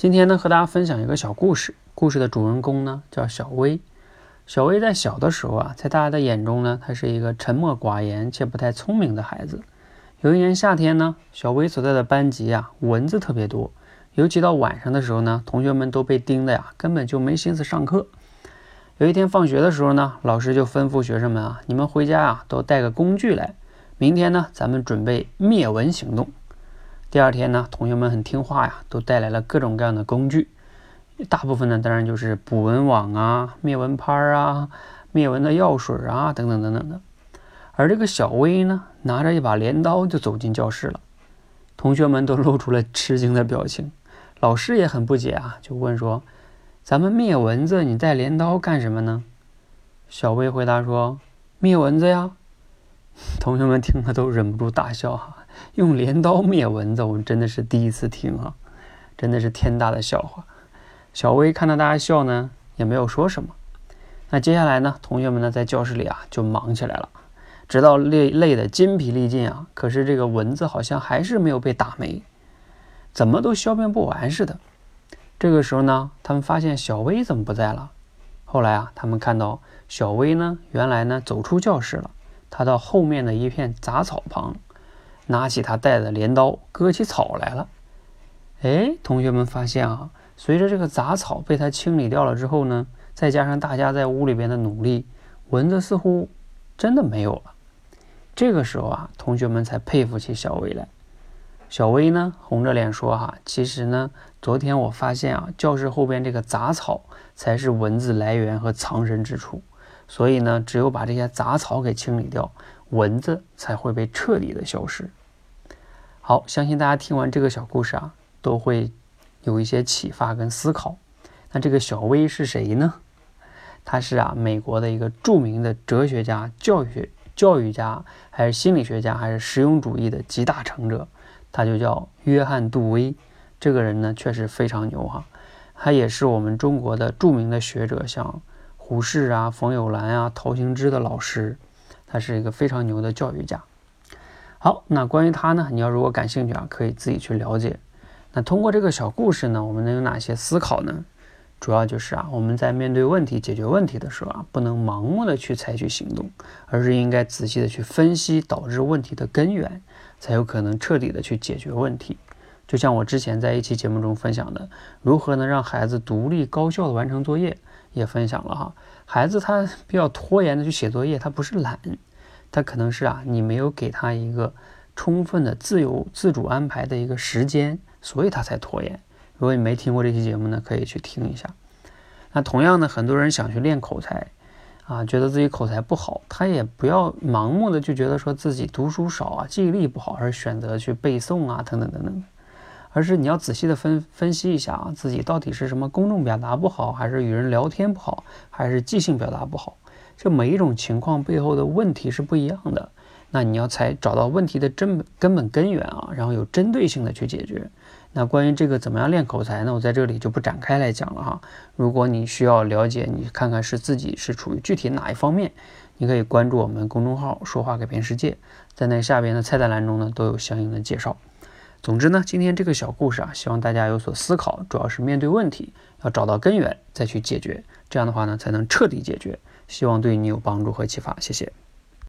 今天呢，和大家分享一个小故事。故事的主人公呢叫小薇。小薇在小的时候啊，在大家的眼中呢，她是一个沉默寡言且不太聪明的孩子。有一年夏天呢，小薇所在的班级啊，蚊子特别多，尤其到晚上的时候呢，同学们都被叮的呀，根本就没心思上课。有一天放学的时候呢，老师就吩咐学生们啊，你们回家啊，都带个工具来，明天呢，咱们准备灭蚊行动。第二天呢，同学们很听话呀，都带来了各种各样的工具。大部分呢，当然就是捕蚊网啊、灭蚊拍啊、灭蚊的药水啊等等等等的。而这个小薇呢，拿着一把镰刀就走进教室了。同学们都露出了吃惊的表情，老师也很不解啊，就问说：“咱们灭蚊子，你带镰刀干什么呢？”小薇回答说：“灭蚊子呀。”同学们听了都忍不住大笑哈。用镰刀灭蚊子，我们真的是第一次听啊，真的是天大的笑话。小薇看到大家笑呢，也没有说什么。那接下来呢，同学们呢在教室里啊就忙起来了，直到累累得筋疲力尽啊，可是这个蚊子好像还是没有被打没，怎么都消灭不完似的。这个时候呢，他们发现小薇怎么不在了？后来啊，他们看到小薇呢，原来呢走出教室了，她到后面的一片杂草旁。拿起他带的镰刀，割起草来了。哎，同学们发现啊，随着这个杂草被他清理掉了之后呢，再加上大家在屋里边的努力，蚊子似乎真的没有了。这个时候啊，同学们才佩服起小薇来。小薇呢，红着脸说：“哈，其实呢，昨天我发现啊，教室后边这个杂草才是蚊子来源和藏身之处。所以呢，只有把这些杂草给清理掉，蚊子才会被彻底的消失。”好，相信大家听完这个小故事啊，都会有一些启发跟思考。那这个小薇是谁呢？他是啊，美国的一个著名的哲学家、教育学教育家，还是心理学家，还是实用主义的集大成者。他就叫约翰·杜威。这个人呢，确实非常牛哈。他也是我们中国的著名的学者，像胡适啊、冯友兰啊、陶行知的老师。他是一个非常牛的教育家。好，那关于他呢？你要如果感兴趣啊，可以自己去了解。那通过这个小故事呢，我们能有哪些思考呢？主要就是啊，我们在面对问题、解决问题的时候啊，不能盲目的去采取行动，而是应该仔细的去分析导致问题的根源，才有可能彻底的去解决问题。就像我之前在一期节目中分享的，如何能让孩子独立高效的完成作业，也分享了哈。孩子他比较拖延的去写作业，他不是懒。他可能是啊，你没有给他一个充分的自由自主安排的一个时间，所以他才拖延。如果你没听过这期节目呢，可以去听一下。那同样呢，很多人想去练口才，啊，觉得自己口才不好，他也不要盲目的就觉得说自己读书少啊，记忆力不好，而选择去背诵啊，等等等等，而是你要仔细的分分析一下啊，自己到底是什么公众表达不好，还是与人聊天不好，还是即兴表达不好。这每一种情况背后的问题是不一样的，那你要才找到问题的根本根本根源啊，然后有针对性的去解决。那关于这个怎么样练口才呢？我在这里就不展开来讲了哈。如果你需要了解，你看看是自己是处于具体哪一方面，你可以关注我们公众号“说话改变世界”，在那下边的菜单栏中呢都有相应的介绍。总之呢，今天这个小故事啊，希望大家有所思考，主要是面对问题要找到根源再去解决，这样的话呢才能彻底解决。希望对你有帮助和启发，谢谢。